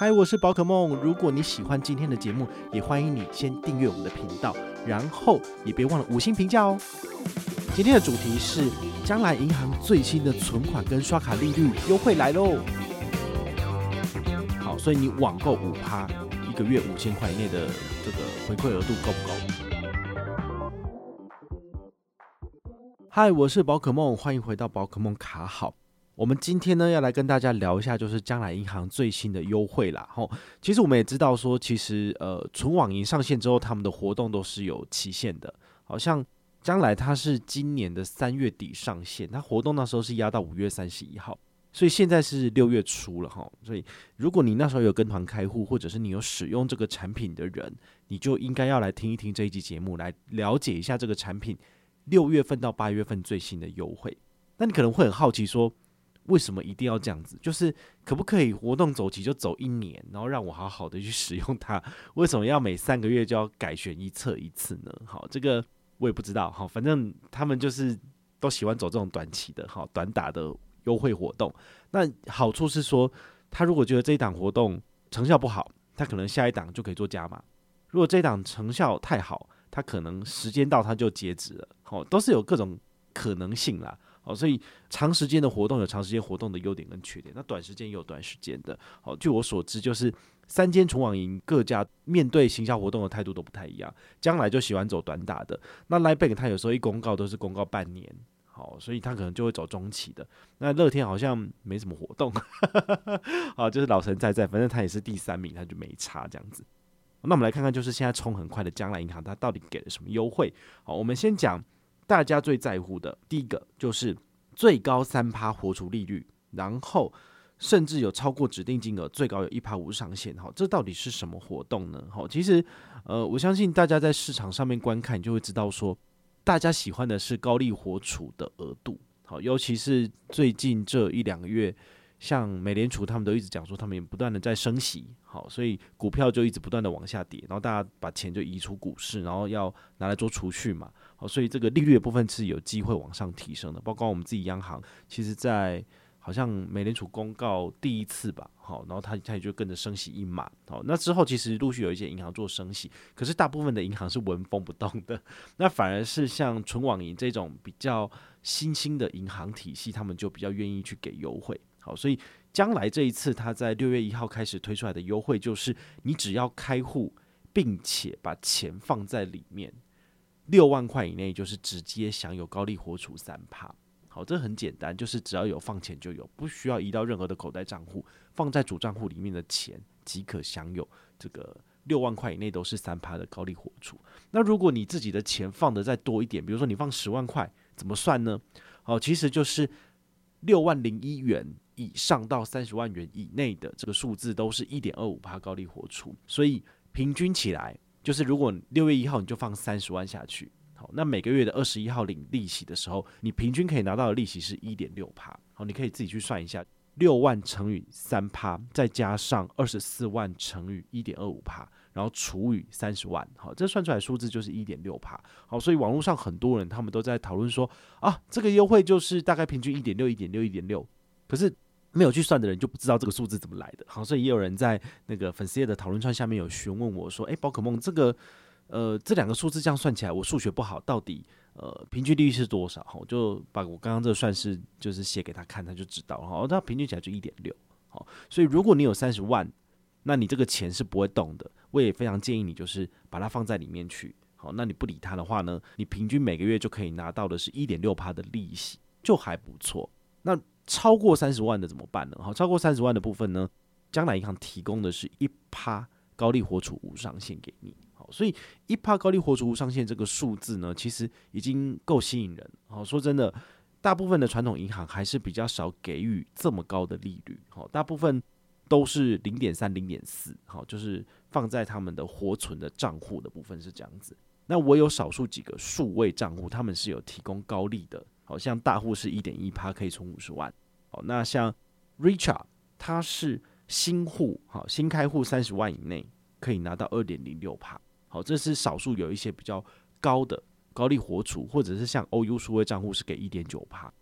嗨，我是宝可梦。如果你喜欢今天的节目，也欢迎你先订阅我们的频道，然后也别忘了五星评价哦。今天的主题是将来银行最新的存款跟刷卡利率优惠来喽。好，所以你网购五趴，一个月五千块以内的这个回馈额度够不够？嗨，我是宝可梦，欢迎回到宝可梦卡好。我们今天呢，要来跟大家聊一下，就是将来银行最新的优惠啦。吼，其实我们也知道说，其实呃，纯网银上线之后，他们的活动都是有期限的。好像将来它是今年的三月底上线，它活动那时候是压到五月三十一号，所以现在是六月初了哈。所以如果你那时候有跟团开户，或者是你有使用这个产品的人，你就应该要来听一听这一集节目，来了解一下这个产品六月份到八月份最新的优惠。那你可能会很好奇说，为什么一定要这样子？就是可不可以活动走期就走一年，然后让我好好的去使用它？为什么要每三个月就要改选一次一次呢？好，这个我也不知道。好，反正他们就是都喜欢走这种短期的、好短打的优惠活动。那好处是说，他如果觉得这一档活动成效不好，他可能下一档就可以做加码。如果这一档成效太好，他可能时间到他就截止了。好，都是有各种可能性啦。好，所以长时间的活动有长时间活动的优点跟缺点，那短时间也有短时间的。好，据我所知，就是三间纯网银各家面对行销活动的态度都不太一样。将来就喜欢走短打的，那 LINE 他有时候一公告都是公告半年，好，所以他可能就会走中期的。那乐天好像没什么活动，好，就是老神在在，反正他也是第三名，他就没差这样子。那我们来看看，就是现在冲很快的将来银行，它到底给了什么优惠？好，我们先讲。大家最在乎的第一个就是最高三趴活储利率，然后甚至有超过指定金额，最高有一趴无上限。好，这到底是什么活动呢？好，其实呃，我相信大家在市场上面观看，就会知道说，大家喜欢的是高利活储的额度。好，尤其是最近这一两个月，像美联储他们都一直讲说，他们也不断的在升息。好，所以股票就一直不断的往下跌，然后大家把钱就移出股市，然后要拿来做储蓄嘛。好，所以这个利率的部分是有机会往上提升的，包括我们自己央行，其实，在好像美联储公告第一次吧，好，然后它它也就跟着升息一码，好，那之后其实陆续有一些银行做升息，可是大部分的银行是纹风不动的，那反而是像纯网银这种比较新兴的银行体系，他们就比较愿意去给优惠，好，所以将来这一次它在六月一号开始推出来的优惠，就是你只要开户，并且把钱放在里面。六万块以内就是直接享有高利活储三趴，好，这很简单，就是只要有放钱就有，不需要移到任何的口袋账户，放在主账户里面的钱即可享有这个六万块以内都是三趴的高利活储。那如果你自己的钱放得再多一点，比如说你放十万块，怎么算呢？好，其实就是六万零一元以上到三十万元以内的这个数字都是一点二五趴高利活储，所以平均起来。就是如果六月一号你就放三十万下去，好，那每个月的二十一号领利息的时候，你平均可以拿到的利息是一点六趴，好，你可以自己去算一下，六万乘以三趴，再加上二十四万乘以一点二五趴，然后除以三十万，好，这算出来数字就是一点六趴，好，所以网络上很多人他们都在讨论说，啊，这个优惠就是大概平均一点六、一点六、一点六，可是。没有去算的人就不知道这个数字怎么来的，好，所以也有人在那个粉丝页的讨论串下面有询问我说：“诶，宝可梦，这个呃这两个数字这样算起来，我数学不好，到底呃平均利率是多少？”好，我就把我刚刚这个算式就是写给他看，他就知道了。好，那平均起来就一点六。好，所以如果你有三十万，那你这个钱是不会动的。我也非常建议你就是把它放在里面去。好，那你不理它的话呢，你平均每个月就可以拿到的是一点六趴的利息，就还不错。那超过三十万的怎么办呢？好，超过三十万的部分呢，将来银行提供的是一趴高利活储无上限给你。好，所以一趴高利活储无上限这个数字呢，其实已经够吸引人。好，说真的，大部分的传统银行还是比较少给予这么高的利率。好，大部分都是零点三、零点四，好，就是放在他们的活存的账户的部分是这样子。那我有少数几个数位账户，他们是有提供高利的，好像大户是一点一趴，可以存五十万。好，那像 Richard，它是新户，好，新开户三十万以内可以拿到二点零六趴。好，这是少数有一些比较高的高利活储，或者是像 OU 数位账户是给一点九趴。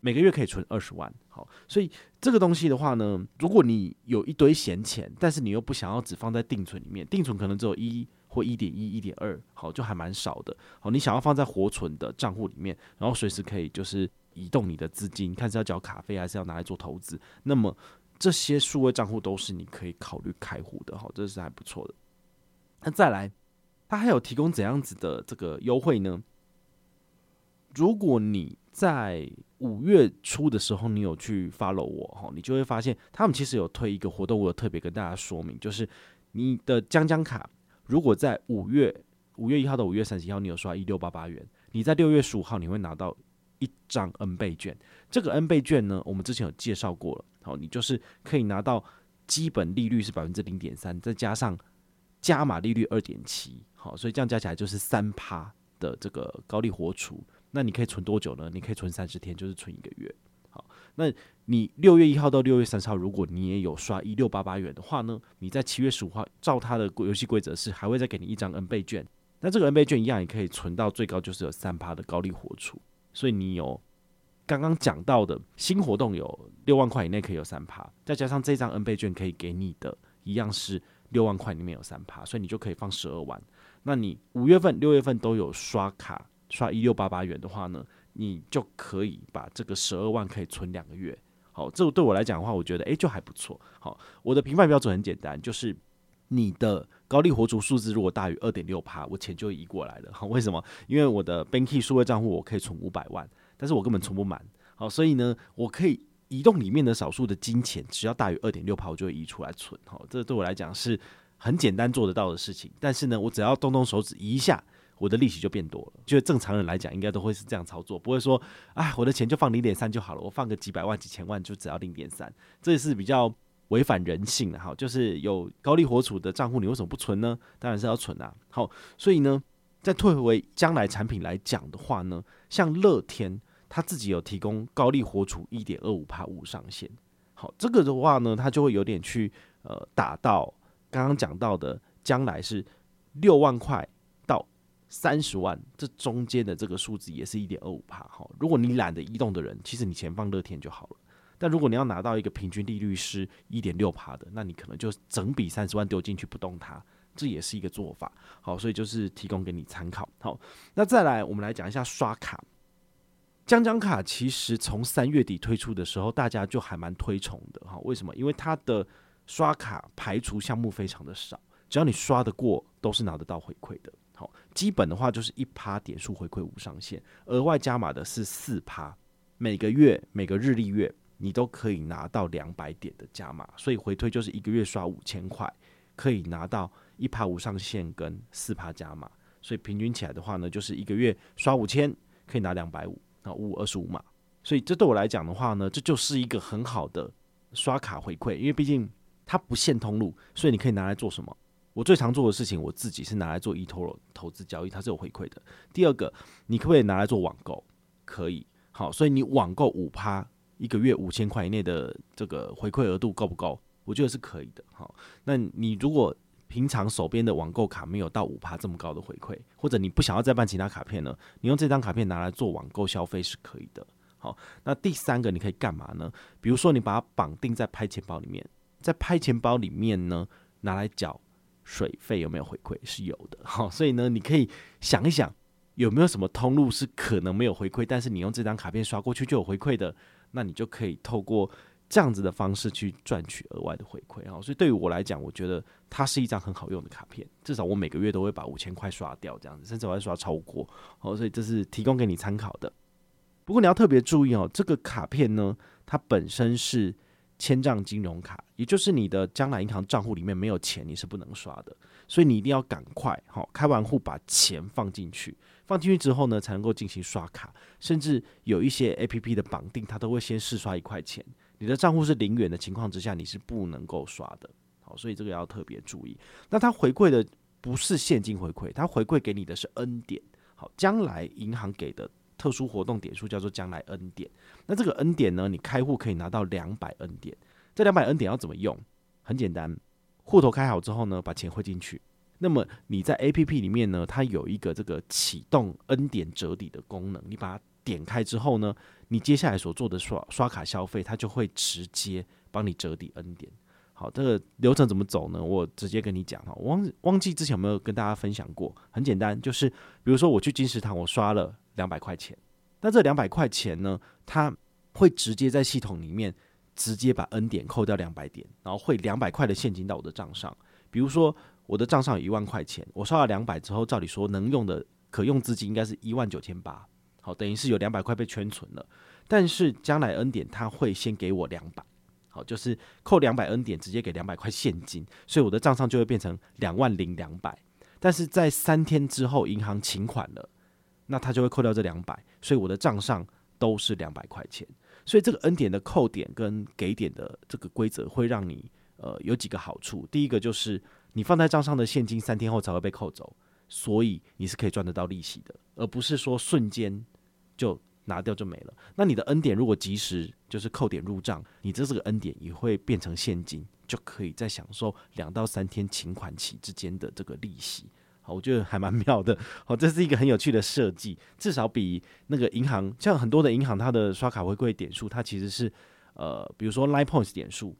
每个月可以存二十万，好，所以这个东西的话呢，如果你有一堆闲钱，但是你又不想要只放在定存里面，定存可能只有一或一点一、一点二，好，就还蛮少的，好，你想要放在活存的账户里面，然后随时可以就是移动你的资金，看是要缴卡费还是要拿来做投资，那么这些数位账户都是你可以考虑开户的，好，这是还不错的。那再来，它还有提供怎样子的这个优惠呢？如果你在五月初的时候，你有去 follow 我哈，你就会发现他们其实有推一个活动，我有特别跟大家说明，就是你的将将卡，如果在五月五月一号到五月三十一号，你有刷一六八八元，你在六月十五号你会拿到一张 N 倍券。这个 N 倍券呢，我们之前有介绍过了，好，你就是可以拿到基本利率是百分之零点三，再加上加码利率二点七，好，所以这样加起来就是三趴的这个高利活储。那你可以存多久呢？你可以存三十天，就是存一个月。那你六月一号到六月三十号，如果你也有刷一六八八元的话呢，你在七月十五号，照它的游戏规则是还会再给你一张 N 倍券。那这个 N 倍券一样也可以存到最高就是有三趴的高利活储。所以你有刚刚讲到的新活动有六万块以内可以有三趴，再加上这张 N 倍券可以给你的一样是六万块里面有三趴，所以你就可以放十二万。那你五月份、六月份都有刷卡。刷一六八八元的话呢，你就可以把这个十二万可以存两个月。好，这对我来讲的话，我觉得诶、就还不错。好，我的评判标准很简单，就是你的高利活储数字如果大于二点六趴，我钱就移过来了。好，为什么？因为我的 Banky 数位账户我可以存五百万，但是我根本存不满。好，所以呢，我可以移动里面的少数的金钱，只要大于二点六趴，我就会移出来存。好，这对我来讲是很简单做得到的事情。但是呢，我只要动动手指移一下。我的利息就变多了，就正常人来讲，应该都会是这样操作，不会说，哎，我的钱就放零点三就好了，我放个几百万、几千万就只要零点三，这是比较违反人性的哈。就是有高利活储的账户，你为什么不存呢？当然是要存啊。好，所以呢，在退回将来产品来讲的话呢，像乐天他自己有提供高利活储一点二五趴无上限。好，这个的话呢，它就会有点去呃打到刚刚讲到的将来是六万块。三十万，这中间的这个数字也是一点二五趴哈。如果你懒得移动的人，其实你钱放乐天就好了。但如果你要拿到一个平均利率是一点六趴的，那你可能就整笔三十万丢进去不动它，这也是一个做法。好，所以就是提供给你参考。好，那再来我们来讲一下刷卡。将将卡其实从三月底推出的时候，大家就还蛮推崇的哈。为什么？因为它的刷卡排除项目非常的少，只要你刷得过，都是拿得到回馈的。基本的话就是一趴点数回馈无上限，额外加码的是四趴，每个月每个日历月你都可以拿到两百点的加码，所以回推就是一个月刷五千块，可以拿到一趴无上限跟四趴加码，所以平均起来的话呢，就是一个月刷五千可以拿两百五，啊五五二十五码，所以这对我来讲的话呢，这就是一个很好的刷卡回馈，因为毕竟它不限通路，所以你可以拿来做什么？我最常做的事情，我自己是拿来做 eToro 投资交易，它是有回馈的。第二个，你可不可以拿来做网购？可以。好，所以你网购五趴，一个月五千块以内的这个回馈额度够不够？我觉得是可以的。好，那你如果平常手边的网购卡没有到五趴这么高的回馈，或者你不想要再办其他卡片呢？你用这张卡片拿来做网购消费是可以的。好，那第三个你可以干嘛呢？比如说你把它绑定在拍钱包里面，在拍钱包里面呢拿来缴。水费有没有回馈？是有的，好，所以呢，你可以想一想，有没有什么通路是可能没有回馈，但是你用这张卡片刷过去就有回馈的，那你就可以透过这样子的方式去赚取额外的回馈啊。所以对于我来讲，我觉得它是一张很好用的卡片，至少我每个月都会把五千块刷掉，这样子，甚至我还刷超过，好，所以这是提供给你参考的。不过你要特别注意哦，这个卡片呢，它本身是。千账金融卡，也就是你的将来银行账户里面没有钱，你是不能刷的，所以你一定要赶快好开完户把钱放进去，放进去之后呢，才能够进行刷卡，甚至有一些 APP 的绑定，它都会先试刷一块钱，你的账户是零元的情况之下，你是不能够刷的。好，所以这个要特别注意。那它回馈的不是现金回馈，它回馈给你的是 N 点。好，将来银行给的特殊活动点数叫做将来 N 点。那这个 N 点呢，你开户可以拿到两百 N 点。这两百 N 点要怎么用？很简单，户头开好之后呢，把钱汇进去。那么你在 APP 里面呢，它有一个这个启动 N 点折抵的功能，你把它点开之后呢，你接下来所做的刷刷卡消费，它就会直接帮你折抵 N 点。好，这个流程怎么走呢？我直接跟你讲哈，忘忘记之前有没有跟大家分享过？很简单，就是比如说我去金石堂，我刷了两百块钱，那这两百块钱呢，它会直接在系统里面直接把 N 点扣掉两百点，然后汇两百块的现金到我的账上，比如说。我的账上有一万块钱，我刷了两百之后，照理说能用的可用资金应该是一万九千八，好，等于是有两百块被圈存了。但是将来 N 点他会先给我两百，好，就是扣两百 N 点，直接给两百块现金，所以我的账上就会变成两万零两百。但是在三天之后银行请款了，那他就会扣掉这两百，所以我的账上都是两百块钱。所以这个 N 点的扣点跟给点的这个规则会让你呃有几个好处，第一个就是。你放在账上的现金三天后才会被扣走，所以你是可以赚得到利息的，而不是说瞬间就拿掉就没了。那你的 N 点如果及时就是扣点入账，你这这个 N 点也会变成现金，就可以再享受两到三天请款期之间的这个利息。我觉得还蛮妙的。好，这是一个很有趣的设计，至少比那个银行，像很多的银行，它的刷卡回馈点数，它其实是呃，比如说 Line Points 点数，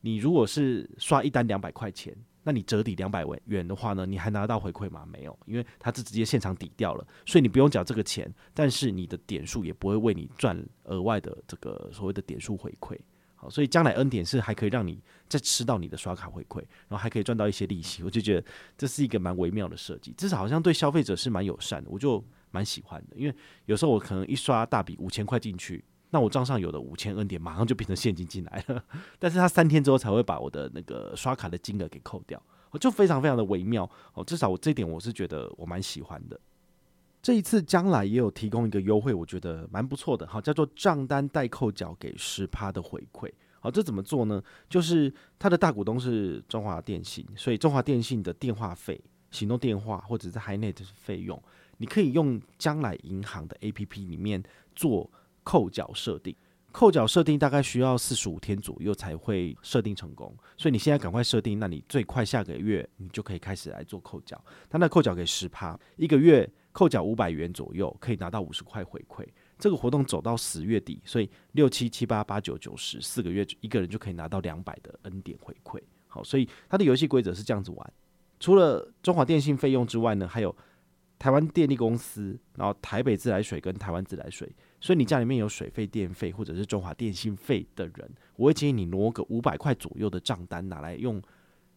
你如果是刷一单两百块钱。那你折抵两百元的话呢，你还拿到回馈吗？没有，因为它是直接现场抵掉了，所以你不用缴这个钱，但是你的点数也不会为你赚额外的这个所谓的点数回馈。好，所以将来 N 点是还可以让你再吃到你的刷卡回馈，然后还可以赚到一些利息。我就觉得这是一个蛮微妙的设计，至少好像对消费者是蛮友善的，我就蛮喜欢的。因为有时候我可能一刷大笔五千块进去。那我账上有的五千 N 点马上就变成现金进来了，但是他三天之后才会把我的那个刷卡的金额给扣掉，我就非常非常的微妙哦。至少我这点我是觉得我蛮喜欢的。这一次将来也有提供一个优惠，我觉得蛮不错的，好，叫做账单代扣缴给十趴的回馈。好，这怎么做呢？就是他的大股东是中华电信，所以中华电信的电话费、行动电话或者是 HiNet 的费用，你可以用将来银行的 APP 里面做。扣缴设定，扣缴设定大概需要四十五天左右才会设定成功，所以你现在赶快设定，那你最快下个月你就可以开始来做扣缴。他那扣缴给十趴，一个月扣缴五百元左右，可以拿到五十块回馈。这个活动走到十月底，所以六七七八八九九十四个月，一个人就可以拿到两百的 N 点回馈。好，所以它的游戏规则是这样子玩。除了中华电信费用之外呢，还有台湾电力公司，然后台北自来水跟台湾自来水。所以你家里面有水费、电费或者是中华电信费的人，我会建议你挪个五百块左右的账单拿来用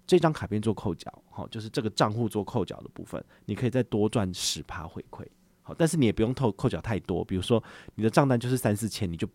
这张卡片做扣缴，好，就是这个账户做扣缴的部分，你可以再多赚十趴回馈，好，但是你也不用扣扣缴太多，比如说你的账单就是三四千，你就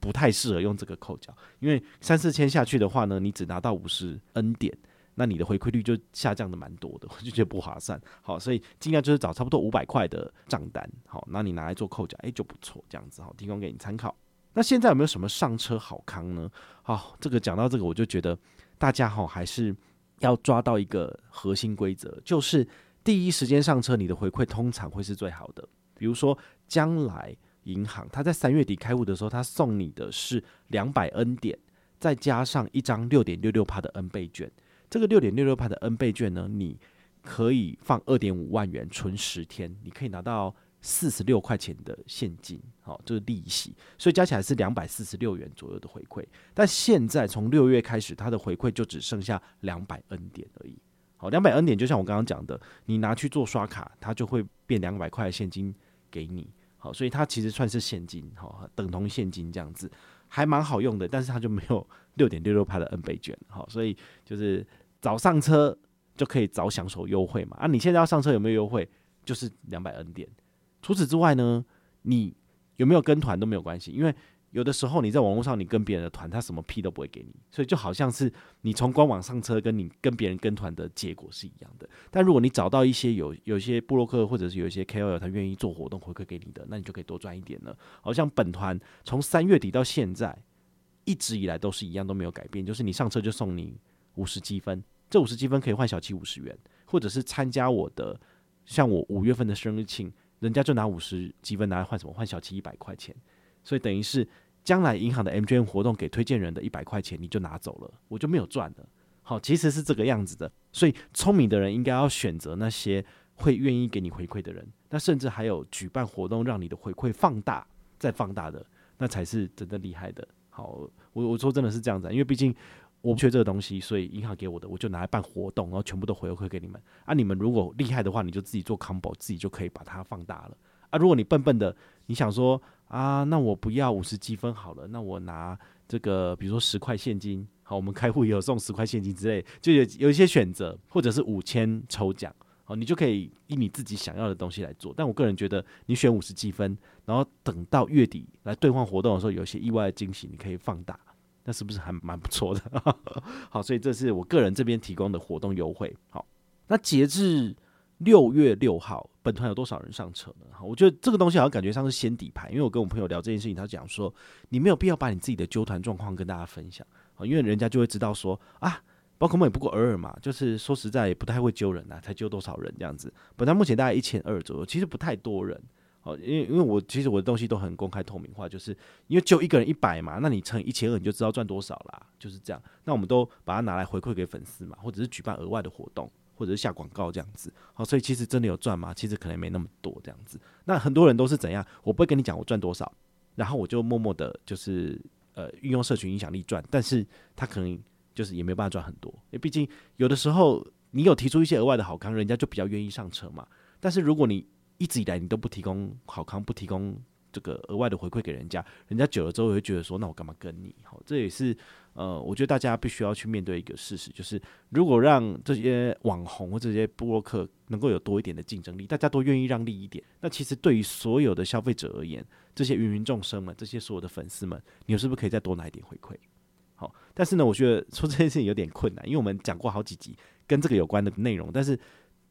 不太适合用这个扣缴，因为三四千下去的话呢，你只拿到五十 N 点。那你的回馈率就下降的蛮多的，我就觉得不划算。好，所以尽量就是找差不多五百块的账单，好，那你拿来做扣缴，诶、就不错，这样子好，提供给你参考。那现在有没有什么上车好康呢？好，这个讲到这个，我就觉得大家哈还是要抓到一个核心规则，就是第一时间上车，你的回馈通常会是最好的。比如说，将来银行它在三月底开户的时候，它送你的是两百 N 点，再加上一张六点六六趴的 N 倍券。这个六点六六趴的 N 倍券呢，你可以放二点五万元存十天，你可以拿到四十六块钱的现金，好，这是利息，所以加起来是两百四十六元左右的回馈。但现在从六月开始，它的回馈就只剩下两百 N 点而已。好，两百 N 点就像我刚刚讲的，你拿去做刷卡，它就会变两百块现金给你。好，所以它其实算是现金，好，等同现金这样子，还蛮好用的。但是它就没有六点六六趴的 N 倍券，好，所以就是。早上车就可以早享受优惠嘛？啊，你现在要上车有没有优惠？就是两百 N 点。除此之外呢，你有没有跟团都没有关系，因为有的时候你在网络上你跟别人的团，他什么屁都不会给你，所以就好像是你从官网上车，跟你跟别人跟团的结果是一样的。但如果你找到一些有有一些布洛克或者是有一些 KOL，他愿意做活动回馈给你的，那你就可以多赚一点了。好像本团从三月底到现在。一直以来都是一样，都没有改变，就是你上车就送你五十积分，这五十积分可以换小七五十元，或者是参加我的，像我五月份的生日庆，人家就拿五十积分拿来换什么？换小七一百块钱，所以等于是将来银行的 MGM 活动给推荐人的一百块钱你就拿走了，我就没有赚了。好，其实是这个样子的，所以聪明的人应该要选择那些会愿意给你回馈的人，那甚至还有举办活动让你的回馈放大再放大的，那才是真的厉害的。好，我我说真的是这样子，因为毕竟我不缺这个东西，所以银行给我的我就拿来办活动，然后全部都回馈给你们。啊，你们如果厉害的话，你就自己做 combo，自己就可以把它放大了。啊，如果你笨笨的，你想说啊，那我不要五十积分好了，那我拿这个，比如说十块现金，好，我们开户也有送十块现金之类，就有有一些选择，或者是五千抽奖。好，你就可以以你自己想要的东西来做，但我个人觉得，你选五十积分，然后等到月底来兑换活动的时候，有些意外的惊喜，你可以放大，那是不是还蛮不错的？好，所以这是我个人这边提供的活动优惠。好，那截至六月六号，本团有多少人上车呢？我觉得这个东西好像感觉上是先底牌，因为我跟我朋友聊这件事情，他讲说，你没有必要把你自己的揪团状况跟大家分享，因为人家就会知道说啊。宝可梦也不过尔尔嘛，就是说实在也不太会揪人呐、啊，才揪多少人这样子。本来目前大概一千二左右，其实不太多人。哦，因为因为我其实我的东西都很公开透明化，就是因为就一个人一百嘛，那你乘一千二你就知道赚多少啦，就是这样。那我们都把它拿来回馈给粉丝嘛，或者是举办额外的活动，或者是下广告这样子。好，所以其实真的有赚吗？其实可能没那么多这样子。那很多人都是怎样？我不会跟你讲我赚多少，然后我就默默的，就是呃运用社群影响力赚，但是他可能。就是也没办法赚很多，因为毕竟有的时候你有提出一些额外的好康，人家就比较愿意上车嘛。但是如果你一直以来你都不提供好康，不提供这个额外的回馈给人家，人家久了之后会觉得说，那我干嘛跟你？好，这也是呃，我觉得大家必须要去面对一个事实，就是如果让这些网红或这些播客能够有多一点的竞争力，大家都愿意让利一点，那其实对于所有的消费者而言，这些芸芸众生们，这些所有的粉丝们，你是不是可以再多拿一点回馈？好但是呢，我觉得说这件事情有点困难，因为我们讲过好几集跟这个有关的内容，但是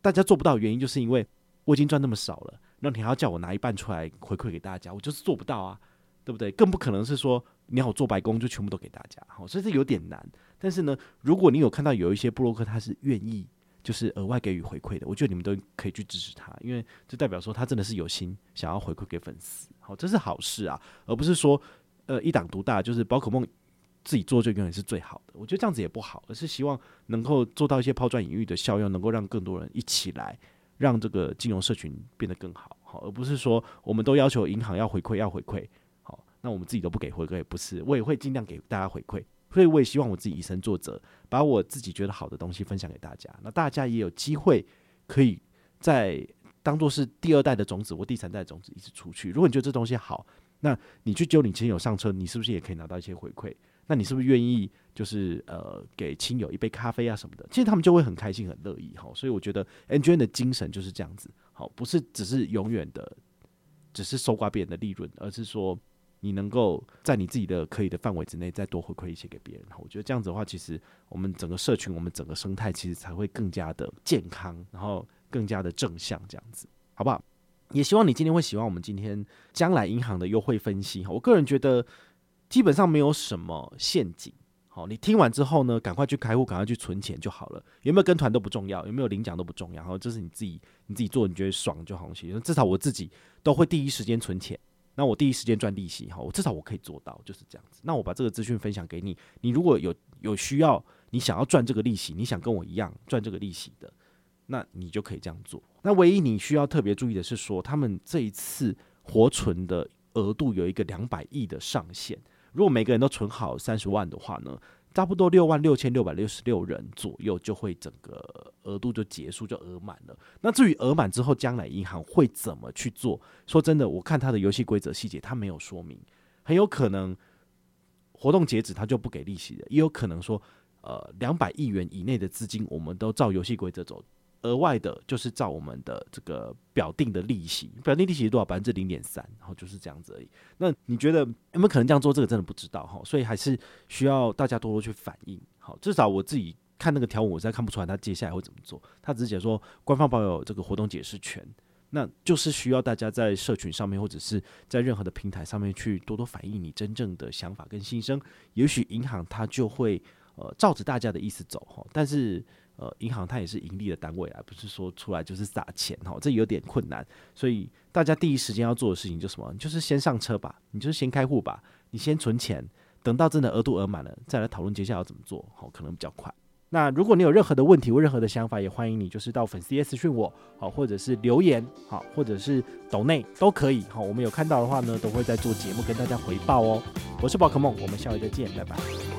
大家做不到原因，就是因为我已经赚那么少了，那你还要叫我拿一半出来回馈给大家，我就是做不到啊，对不对？更不可能是说你要我做白工就全部都给大家，好，所以这有点难。但是呢，如果你有看到有一些布洛克他是愿意就是额外给予回馈的，我觉得你们都可以去支持他，因为这代表说他真的是有心想要回馈给粉丝，好，这是好事啊，而不是说呃一党独大，就是宝可梦。自己做就永远是最好的，我觉得这样子也不好，而是希望能够做到一些抛砖引玉的效用，能够让更多人一起来，让这个金融社群变得更好，好，而不是说我们都要求银行要回馈要回馈，好，那我们自己都不给回馈，不是，我也会尽量给大家回馈，所以我也希望我自己以身作则，把我自己觉得好的东西分享给大家，那大家也有机会可以在当做是第二代的种子或第三代的种子一直出去。如果你觉得这东西好，那你去揪你亲友上车，你是不是也可以拿到一些回馈？那你是不是愿意就是呃给亲友一杯咖啡啊什么的？其实他们就会很开心很乐意哈。所以我觉得 NGN 的精神就是这样子，好，不是只是永远的只是收刮别人的利润，而是说你能够在你自己的可以的范围之内再多回馈一些给别人。我觉得这样子的话，其实我们整个社群，我们整个生态其实才会更加的健康，然后更加的正向，这样子，好不好？也希望你今天会喜欢我们今天将来银行的优惠分析哈。我个人觉得。基本上没有什么陷阱，好，你听完之后呢，赶快去开户，赶快去存钱就好了。有没有跟团都不重要，有没有领奖都不重要，然后这是你自己你自己做，你觉得爽就好。其实至少我自己都会第一时间存钱，那我第一时间赚利息，哈，我至少我可以做到，就是这样子。那我把这个资讯分享给你，你如果有有需要，你想要赚这个利息，你想跟我一样赚这个利息的，那你就可以这样做。那唯一你需要特别注意的是说，他们这一次活存的额度有一个两百亿的上限。如果每个人都存好三十万的话呢，差不多六万六千六百六十六人左右就会整个额度就结束，就额满了。那至于额满之后，将来银行会怎么去做？说真的，我看他的游戏规则细节，他没有说明，很有可能活动截止他就不给利息了，也有可能说，呃，两百亿元以内的资金，我们都照游戏规则走。额外的，就是照我们的这个表定的利息，表定利息是多少？百分之零点三，然后就是这样子而已。那你觉得有没有可能这样做？这个真的不知道哈，所以还是需要大家多多去反映。好，至少我自己看那个条文，我实在看不出来他接下来会怎么做。他只是写说官方保有这个活动解释权，那就是需要大家在社群上面或者是在任何的平台上面去多多反映你真正的想法跟心声，也许银行它就会呃照着大家的意思走哈，但是呃银行它也是盈利的单位啊，不是说出来就是撒钱哈，这有点困难，所以大家第一时间要做的事情就什么？就是先上车吧，你就是先开户吧，你先存钱，等到真的额度额满了再来讨论接下来要怎么做，好，可能比较快。那如果你有任何的问题或任何的想法，也欢迎你就是到粉丝页私讯我，好，或者是留言，好，或者是抖内都可以，好，我们有看到的话呢，都会在做节目跟大家回报哦。我是宝可梦，我们下回再见，拜拜。